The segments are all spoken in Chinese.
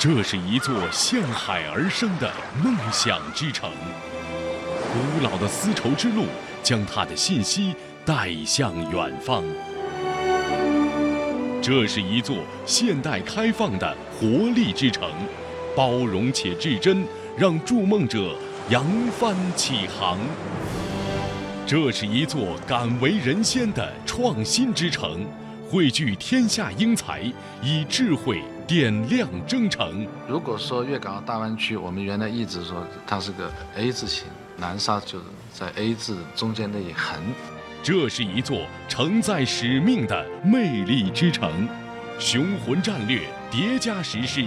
这是一座向海而生的梦想之城，古老的丝绸之路将它的信息带向远方。这是一座现代开放的活力之城，包容且至真，让筑梦者扬帆起航。这是一座敢为人先的创新之城，汇聚天下英才，以智慧点亮征程。如果说粤港澳大湾区，我们原来一直说它是个 A 字形，南沙就是在 A 字中间那一横。这是一座承载使命的魅力之城，雄浑战略叠加实施，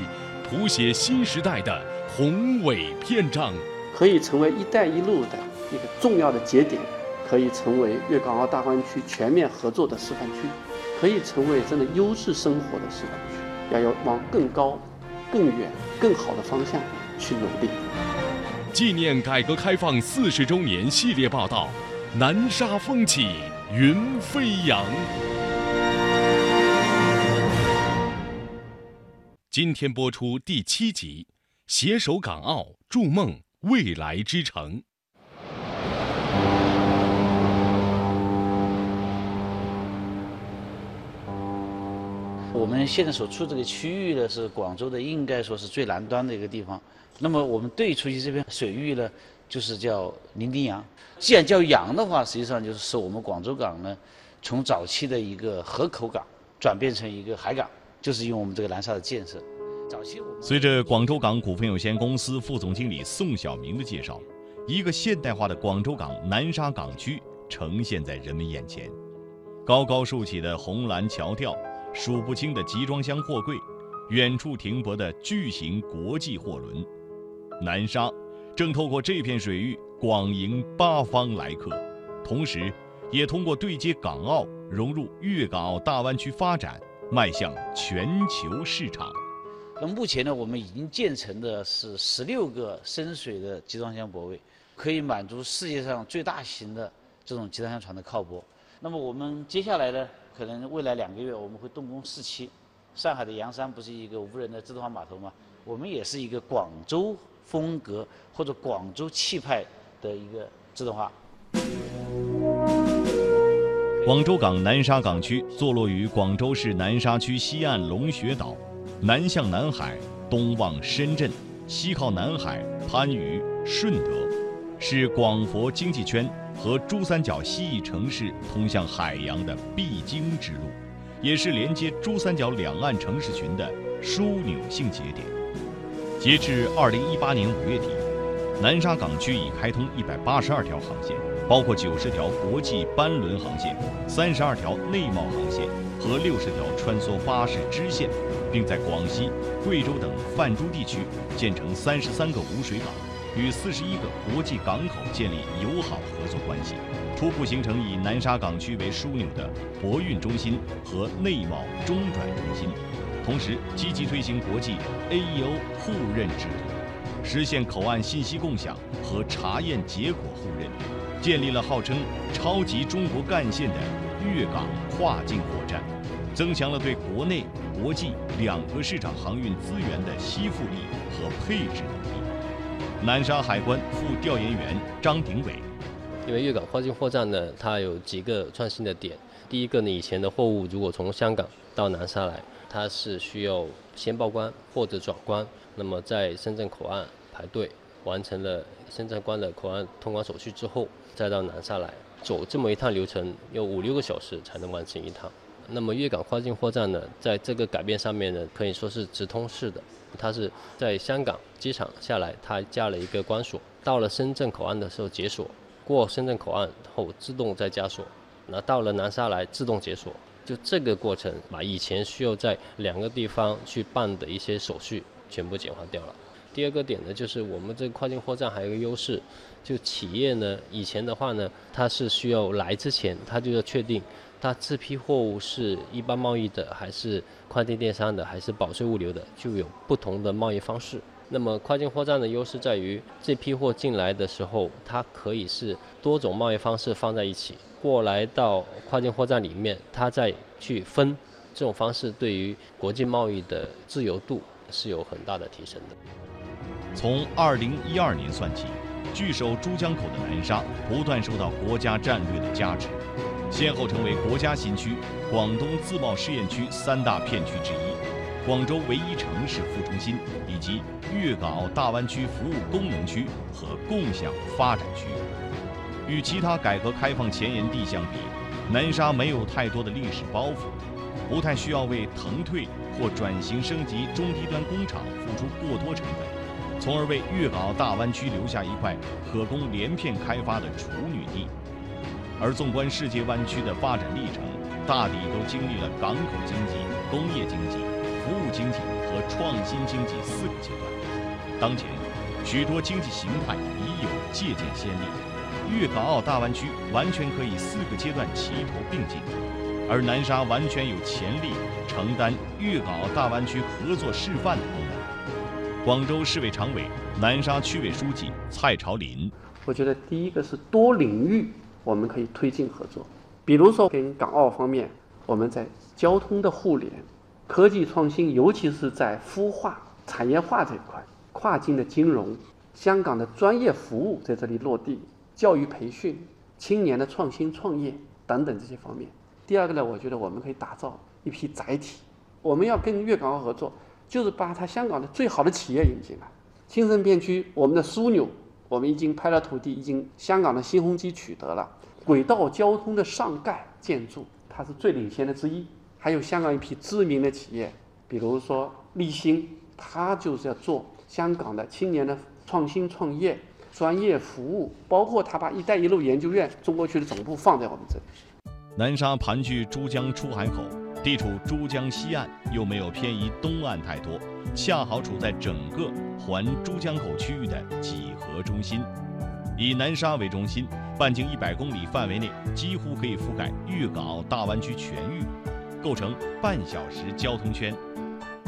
谱写新时代的宏伟篇章。可以成为“一带一路”的一个重要的节点。可以成为粤港澳大湾区全面合作的示范区，可以成为真的优质生活的示范区，要有往更高、更远、更好的方向去努力。纪念改革开放四十周年系列报道：南沙风起云飞扬。今天播出第七集：携手港澳，筑梦未来之城。我们现在所处这个区域呢，是广州的，应该说是最南端的一个地方。那么我们对出去这片水域呢，就是叫伶仃洋。既然叫洋的话，实际上就是我们广州港呢，从早期的一个河口港转变成一个海港，就是因为我们这个南沙的建设。早期随着广州港股份有限公司副总经理宋晓明的介绍，一个现代化的广州港南沙港区呈现在人们眼前。高高竖起的红蓝桥吊。数不清的集装箱货柜，远处停泊的巨型国际货轮，南沙正透过这片水域广迎八方来客，同时，也通过对接港澳，融入粤港澳大湾区发展，迈向全球市场。那目前呢，我们已经建成的是十六个深水的集装箱泊位，可以满足世界上最大型的这种集装箱船的靠泊。那么我们接下来呢？可能未来两个月我们会动工四期。上海的洋山不是一个无人的自动化码头吗？我们也是一个广州风格或者广州气派的一个自动化。广州港南沙港区坐落于广州市南沙区西岸龙穴岛，南向南海，东望深圳，西靠南海番禺、顺德，是广佛经济圈。和珠三角西翼城市通向海洋的必经之路，也是连接珠三角两岸城市群的枢纽性节点。截至二零一八年五月底，南沙港区已开通一百八十二条航线，包括九十条国际班轮航线、三十二条内贸航线和六十条穿梭巴士支线，并在广西、贵州等泛珠地区建成三十三个无水港。与四十一个国际港口建立友好合作关系，初步形成以南沙港区为枢纽的博运中心和内贸中转中心，同时积极推行国际 AEO 互认制度，实现口岸信息共享和查验结果互认，建立了号称“超级中国干线”的粤港跨境货站，增强了对国内、国际两个市场航运资源的吸附力和配置能力。南沙海关副调研员张鼎伟，因为粤港跨境货站呢，它有几个创新的点。第一个呢，以前的货物如果从香港到南沙来，它是需要先报关或者转关，那么在深圳口岸排队，完成了深圳关的口岸通关手续之后，再到南沙来，走这么一趟流程要五六个小时才能完成一趟。那么粤港跨境货站呢，在这个改变上面呢，可以说是直通式的。它是在香港机场下来，它加了一个关锁，到了深圳口岸的时候解锁，过深圳口岸后自动再加锁，那到了南沙来自动解锁，就这个过程把以前需要在两个地方去办的一些手续全部简化掉了。第二个点呢，就是我们这个跨境货站还有一个优势，就企业呢以前的话呢，它是需要来之前，它就要确定。它这批货物是一般贸易的，还是快递电商的，还是保税物流的，就有不同的贸易方式。那么跨境货站的优势在于，这批货进来的时候，它可以是多种贸易方式放在一起，过来到跨境货站里面，它再去分，这种方式对于国际贸易的自由度是有很大的提升的。从二零一二年算起，据守珠江口的南沙不断受到国家战略的加持，先后成为国家新区、广东自贸试验区三大片区之一，广州唯一城市副中心，以及粤港澳大湾区服务功能区和共享发展区。与其他改革开放前沿地相比，南沙没有太多的历史包袱，不太需要为腾退或转型升级中低端工厂付出过多成本，从而为粤港澳大湾区留下一块可供连片开发的处女地。而纵观世界湾区的发展历程，大抵都经历了港口经济、工业经济、服务经济和创新经济四个阶段。当前，许多经济形态已有借鉴先例。粤港澳大湾区完全可以四个阶段齐头并进，而南沙完全有潜力承担粤港澳大湾区合作示范的功能。广州市委常委、南沙区委书记蔡朝林，我觉得第一个是多领域我们可以推进合作，比如说跟港澳方面，我们在交通的互联、科技创新，尤其是在孵化产业化这一块，跨境的金融，香港的专业服务在这里落地。教育培训、青年的创新创业等等这些方面。第二个呢，我觉得我们可以打造一批载体。我们要跟粤港澳合作，就是把它香港的最好的企业引进来。青城片区，我们的枢纽，我们已经拍了土地，已经香港的新鸿基取得了轨道交通的上盖建筑，它是最领先的之一。还有香港一批知名的企业，比如说立新，它就是要做香港的青年的创新创业。专业服务，包括他把“一带一路”研究院中国区的总部放在我们这里。南沙盘踞珠江出海口，地处珠江西岸，又没有偏移东岸太多，恰好处在整个环珠江口区域的几何中心。以南沙为中心，半径一百公里范围内几乎可以覆盖粤港澳大湾区全域，构成半小时交通圈。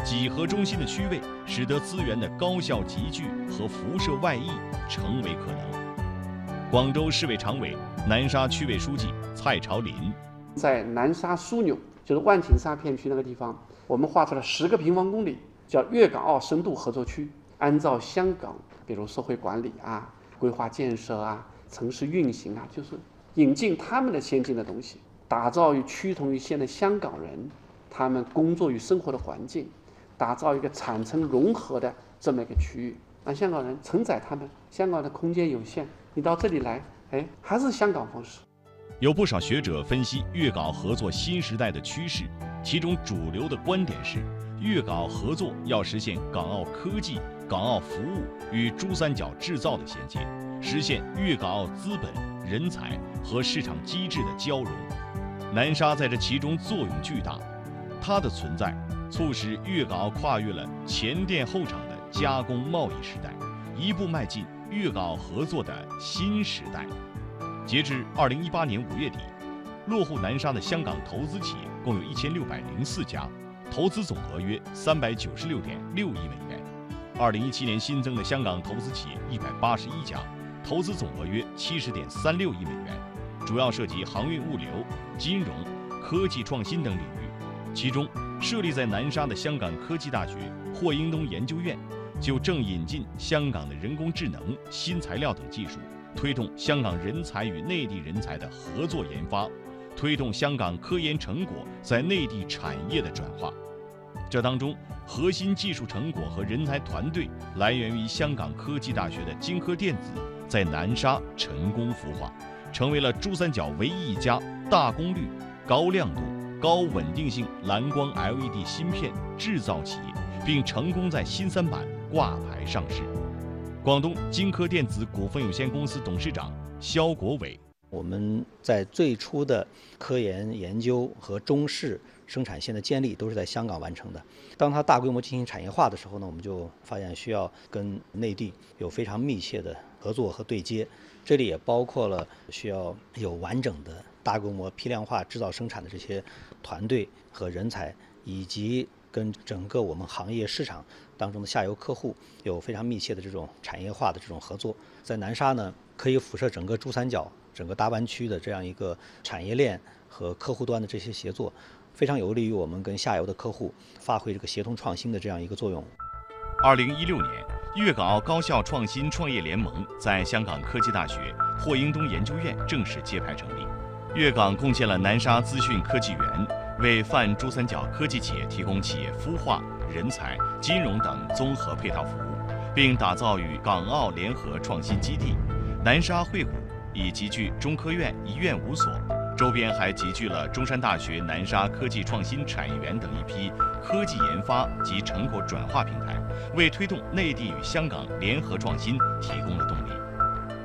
几何中心的区位，使得资源的高效集聚和辐射外溢成为可能。广州市委常委、南沙区委书记蔡朝林，在南沙枢纽，就是万顷沙片区那个地方，我们划出了十个平方公里，叫粤港澳深度合作区。按照香港，比如社会管理啊、规划建设啊、城市运行啊，就是引进他们的先进的东西，打造与趋同于现在香港人他们工作与生活的环境。打造一个产城融合的这么一个区域，让香港人承载他们。香港的空间有限，你到这里来，哎，还是香港方式。有不少学者分析粤港合作新时代的趋势，其中主流的观点是，粤港合作要实现港澳科技、港澳服务与珠三角制造的衔接，实现粤港澳资本、人才和市场机制的交融。南沙在这其中作用巨大，它的存在。促使粤港澳跨越了前店后厂的加工贸易时代，一步迈进粤港澳合作的新时代。截至二零一八年五月底，落户南沙的香港投资企业共有一千六百零四家，投资总额约三百九十六点六亿美元。二零一七年新增的香港投资企业一百八十一家，投资总额约七十点三六亿美元，主要涉及航运物流、金融、科技创新等领域，其中。设立在南沙的香港科技大学霍英东研究院，就正引进香港的人工智能、新材料等技术，推动香港人才与内地人才的合作研发，推动香港科研成果在内地产业的转化。这当中，核心技术成果和人才团队来源于香港科技大学的晶科电子，在南沙成功孵化，成为了珠三角唯一一家大功率、高亮度。高稳定性蓝光 LED 芯片制造企业，并成功在新三板挂牌上市。广东晶科电子股份有限公司董事长肖国伟：我们在最初的科研研究和中式生产线的建立都是在香港完成的。当它大规模进行产业化的时候呢，我们就发现需要跟内地有非常密切的合作和对接。这里也包括了需要有完整的。大规模批量化制造生产的这些团队和人才，以及跟整个我们行业市场当中的下游客户有非常密切的这种产业化的这种合作，在南沙呢，可以辐射整个珠三角、整个大湾区的这样一个产业链和客户端的这些协作，非常有利于我们跟下游的客户发挥这个协同创新的这样一个作用。二零一六年，粤港澳高校创新创业联盟在香港科技大学霍英东研究院正式揭牌成立。粤港共建了南沙资讯科技园，为泛珠三角科技企业提供企业孵化、人才、金融等综合配套服务，并打造与港澳联合创新基地。南沙会谷已集聚中科院一院五所，周边还集聚了中山大学南沙科技创新产业园等一批科技研发及成果转化平台，为推动内地与香港联合创新提供了动力。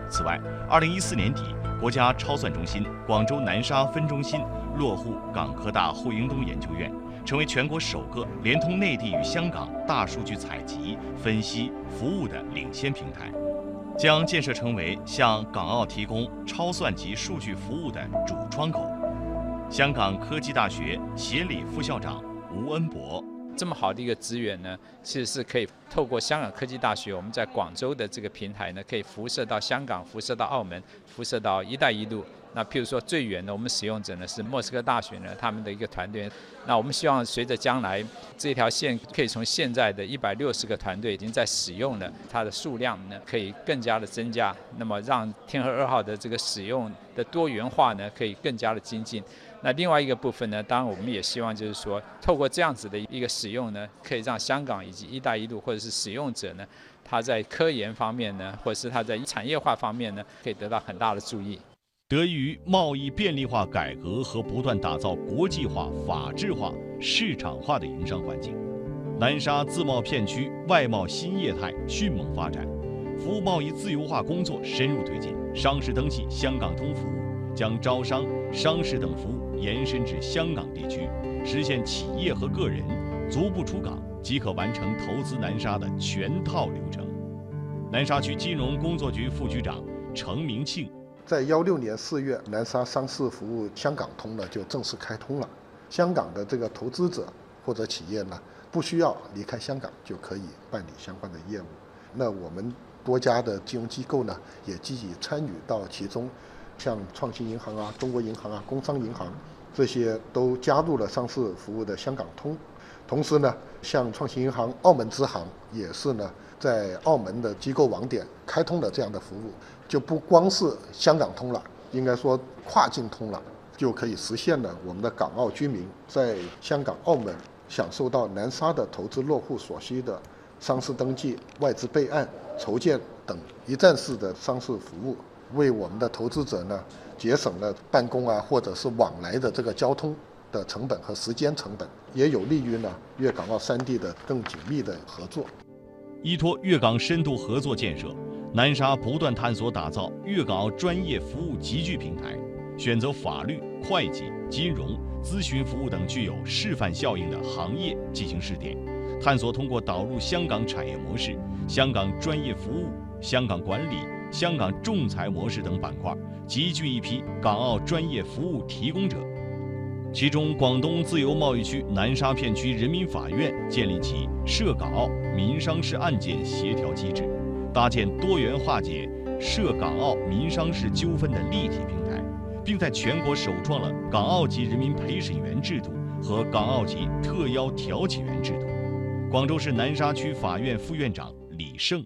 此外，二零一四年底。国家超算中心广州南沙分中心落户港科大霍英东研究院，成为全国首个联通内地与香港大数据采集、分析、服务的领先平台，将建设成为向港澳提供超算级数据服务的主窗口。香港科技大学协理副校长吴恩博。这么好的一个资源呢，其实是可以透过香港科技大学，我们在广州的这个平台呢，可以辐射到香港，辐射到澳门，辐射到“一带一路”。那譬如说最远的我们使用者呢是莫斯科大学呢，他们的一个团队。那我们希望随着将来这条线可以从现在的一百六十个团队已经在使用了，它的数量呢可以更加的增加，那么让天河二号的这个使用的多元化呢可以更加的精进。那另外一个部分呢，当然我们也希望就是说，透过这样子的一个使用呢，可以让香港以及“一带一路”或者是使用者呢，他在科研方面呢，或者是他在产业化方面呢，可以得到很大的注意。得益于贸易便利化改革和不断打造国际化、法治化、市场化的营商环境，南沙自贸片区外贸新业态迅猛发展，服务贸易自由化工作深入推进，商事登记香港通服务。将招商、商事等服务延伸至香港地区，实现企业和个人足不出港即可完成投资南沙的全套流程。南沙区金融工作局副局长程明庆在幺六年四月，南沙商事服务香港通呢就正式开通了。香港的这个投资者或者企业呢，不需要离开香港就可以办理相关的业务。那我们多家的金融机构呢，也积极参与到其中。像创新银行啊、中国银行啊、工商银行，这些都加入了商事服务的香港通。同时呢，像创新银行澳门支行也是呢，在澳门的机构网点开通了这样的服务，就不光是香港通了，应该说跨境通了，就可以实现了我们的港澳居民在香港、澳门享受到南沙的投资落户所需的商事登记、外资备案、筹建等一站式的商事服务。为我们的投资者呢，节省了办公啊，或者是往来的这个交通的成本和时间成本，也有利于呢粤港澳三地的更紧密的合作。依托粤港深度合作建设，南沙不断探索打造粤港澳专业服务集聚平台，选择法律、会计、金融、咨询服务等具有示范效应的行业进行试点，探索通过导入香港产业模式、香港专业服务、香港管理。香港仲裁模式等板块，集聚一批港澳专业服务提供者。其中，广东自由贸易区南沙片区人民法院建立起涉港澳民商事案件协调机制，搭建多元化解涉港澳民商事纠纷的立体平台，并在全国首创了港澳级人民陪审员制度和港澳级特邀调解员制度。广州市南沙区法院副院长李胜。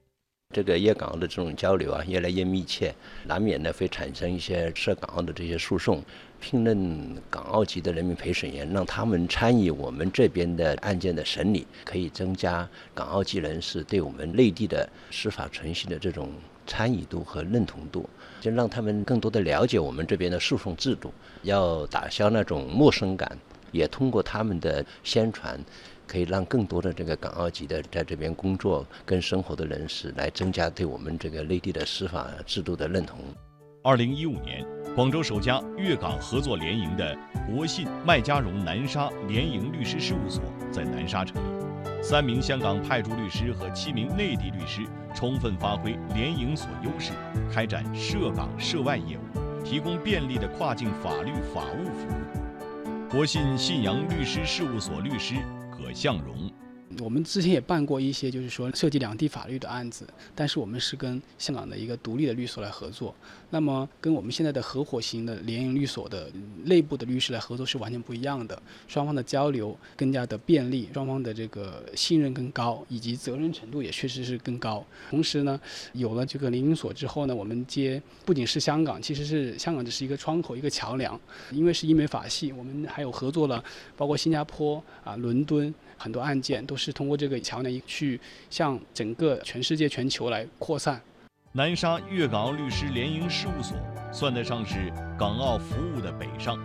这个粤港澳的这种交流啊，越来越密切，难免呢会产生一些涉港澳的这些诉讼。聘任港澳籍的人民陪审员，让他们参与我们这边的案件的审理，可以增加港澳籍人士对我们内地的司法程序的这种参与度和认同度，就让他们更多的了解我们这边的诉讼制度，要打消那种陌生感，也通过他们的宣传。可以让更多的这个港澳籍的在这边工作跟生活的人士来增加对我们这个内地的司法制度的认同。二零一五年，广州首家粤港合作联营的国信麦家荣南沙联营律师事务所在南沙成立，三名香港派驻律师和七名内地律师充分发挥联营所优势，开展涉港涉外业务，提供便利的跨境法律法务服务。国信信阳律师事务所律师。葛向荣，我们之前也办过一些，就是说涉及两地法律的案子，但是我们是跟香港的一个独立的律所来合作。那么跟我们现在的合伙型的联营律所的内部的律师来合作是完全不一样的，双方的交流更加的便利，双方的这个信任更高，以及责任程度也确实是更高。同时呢，有了这个联营所之后呢，我们接不仅是香港，其实是香港只是一个窗口，一个桥梁。因为是英美法系，我们还有合作了，包括新加坡啊、伦敦很多案件都是通过这个桥梁去向整个全世界、全球来扩散。南沙粤港澳律师联营事务所算得上是港澳服务的北上，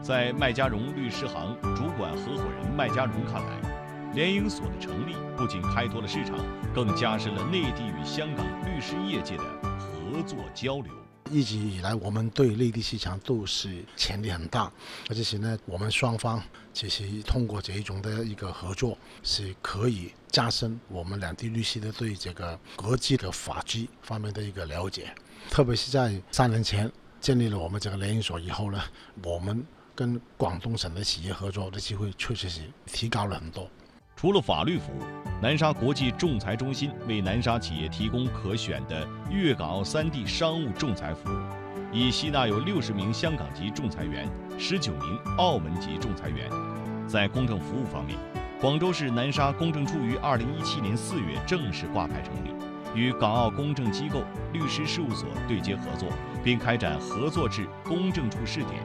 在麦家荣律师行主管合伙人麦家荣看来，联营所的成立不仅开拓了市场，更加深了内地与香港律师业界的合作交流。一直以来，我们对内地市场都是潜力很大，而且呢，我们双方其实通过这一种的一个合作，是可以加深我们两地律师的对这个国际的法制方面的一个了解。特别是在三年前建立了我们这个联营所以后呢，我们跟广东省的企业合作的机会确实是提高了很多。除了法律服务，南沙国际仲裁中心为南沙企业提供可选的粤港澳三地商务仲裁服务，已吸纳有六十名香港籍仲裁员，十九名澳门籍仲裁员。在公证服务方面，广州市南沙公证处于二零一七年四月正式挂牌成立，与港澳公证机构、律师事务所对接合作，并开展合作制公证处试点，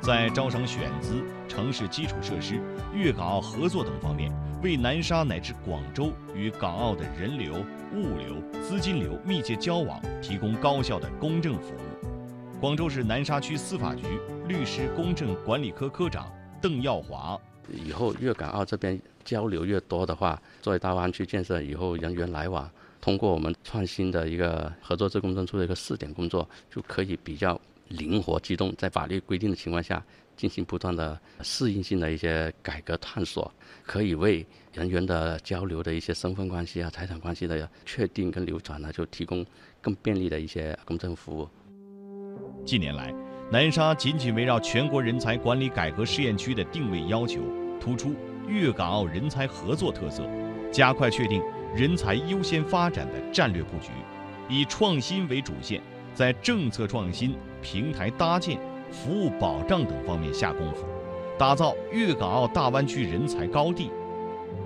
在招商选资、城市基础设施、粤港澳合作等方面。为南沙乃至广州与港澳的人流、物流、资金流密切交往提供高效的公证服务。广州市南沙区司法局律师公证管理科科长邓耀华：以后粤港澳这边交流越多的话，作为大湾区建设以后人员来往，通过我们创新的一个合作制公证处的一个试点工作，就可以比较灵活机动，在法律规定的情况下。进行不断的适应性的一些改革探索，可以为人员的交流的一些身份关系啊、财产关系的确定跟流转呢，就提供更便利的一些公证服务。近年来，南沙紧紧围绕全国人才管理改革试验区的定位要求，突出粤港澳人才合作特色，加快确定人才优先发展的战略布局，以创新为主线，在政策创新、平台搭建。服务保障等方面下功夫，打造粤港澳大湾区人才高地。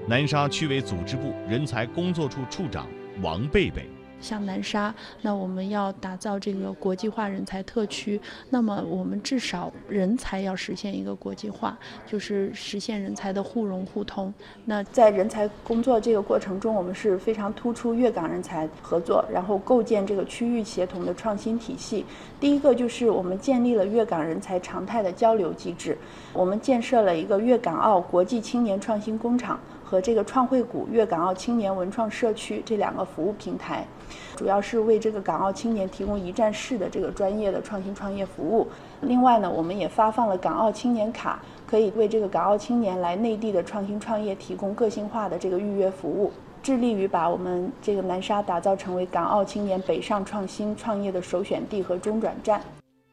南沙区委组织部人才工作处处长王贝贝。像南沙，那我们要打造这个国际化人才特区，那么我们至少人才要实现一个国际化，就是实现人才的互融互通。那在人才工作这个过程中，我们是非常突出粤港人才合作，然后构建这个区域协同的创新体系。第一个就是我们建立了粤港人才常态的交流机制，我们建设了一个粤港澳国际青年创新工厂。和这个创汇谷粤港澳青年文创社区这两个服务平台，主要是为这个港澳青年提供一站式的这个专业的创新创业服务。另外呢，我们也发放了港澳青年卡，可以为这个港澳青年来内地的创新创业提供个性化的这个预约服务，致力于把我们这个南沙打造成为港澳青年北上创新创业的首选地和中转站。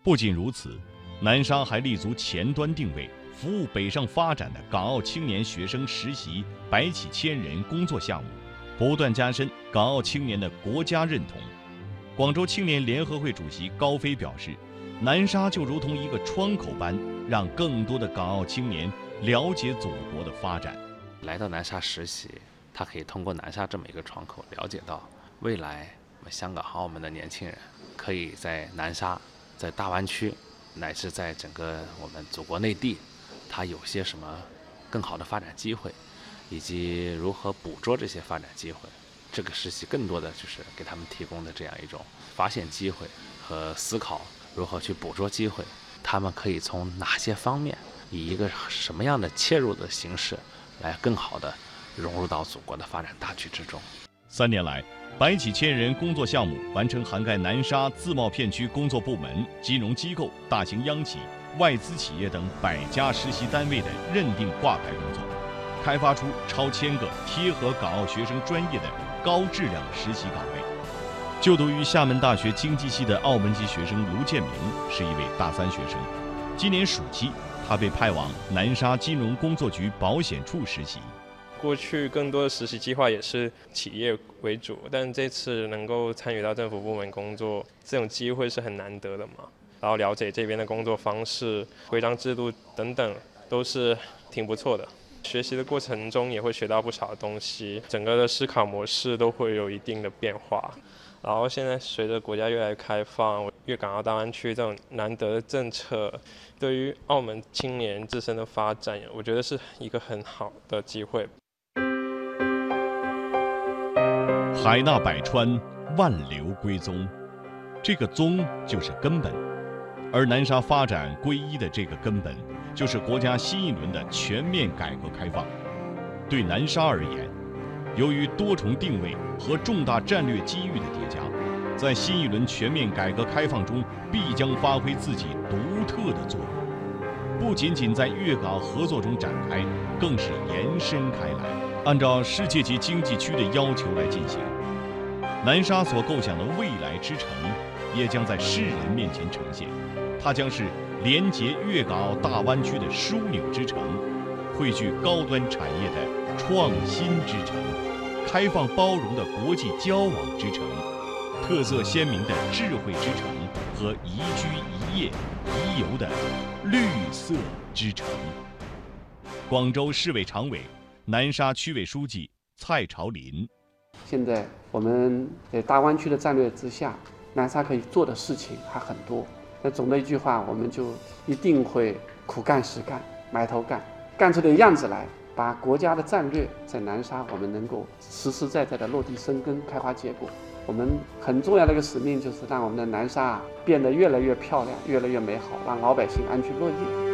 不仅如此，南沙还立足前端定位。服务北上发展的港澳青年学生实习百企千人工作项目，不断加深港澳青年的国家认同。广州青年联合会主席高飞表示，南沙就如同一个窗口般，让更多的港澳青年了解祖国的发展。来到南沙实习，他可以通过南沙这么一个窗口，了解到未来我们香港澳门的年轻人可以在南沙、在大湾区，乃至在整个我们祖国内地。他有些什么更好的发展机会，以及如何捕捉这些发展机会，这个实习更多的就是给他们提供的这样一种发现机会和思考如何去捕捉机会。他们可以从哪些方面，以一个什么样的切入的形式，来更好的融入到祖国的发展大局之中。三年来，百企千人工作项目完成涵盖南沙自贸片区工作部门、金融机构、大型央企。外资企业等百家实习单位的认定挂牌工作，开发出超千个贴合港澳学生专业的高质量实习岗位。就读于厦门大学经济系的澳门籍学生卢建明是一位大三学生。今年暑期，他被派往南沙金融工作局保险处实习。过去更多的实习计划也是企业为主，但这次能够参与到政府部门工作，这种机会是很难得的嘛。然后了解这边的工作方式、规章制度等等，都是挺不错的。学习的过程中也会学到不少东西，整个的思考模式都会有一定的变化。然后现在随着国家越来越开放，粤港澳大湾区这种难得的政策，对于澳门青年自身的发展，我觉得是一个很好的机会。海纳百川，万流归宗，这个宗就是根本，而南沙发展归一的这个根本，就是国家新一轮的全面改革开放。对南沙而言，由于多重定位和重大战略机遇的叠加，在新一轮全面改革开放中必将发挥自己独特的作用。不仅仅在粤港合作中展开，更是延伸开来，按照世界级经济区的要求来进行。南沙所构想的未来之城，也将在世人面前呈现。它将是连接粤港澳大湾区的枢纽之城，汇聚高端产业的创新之城，开放包容的国际交往之城，特色鲜明的智慧之城和宜居宜业宜游的绿色之城。广州市委常委、南沙区委书记蔡朝林。现在我们在大湾区的战略之下，南沙可以做的事情还很多。那总的一句话，我们就一定会苦干实干，埋头干，干出点样子来，把国家的战略在南沙我们能够实实在在的落地生根、开花结果。我们很重要的一个使命就是让我们的南沙变得越来越漂亮、越来越美好，让老百姓安居乐业。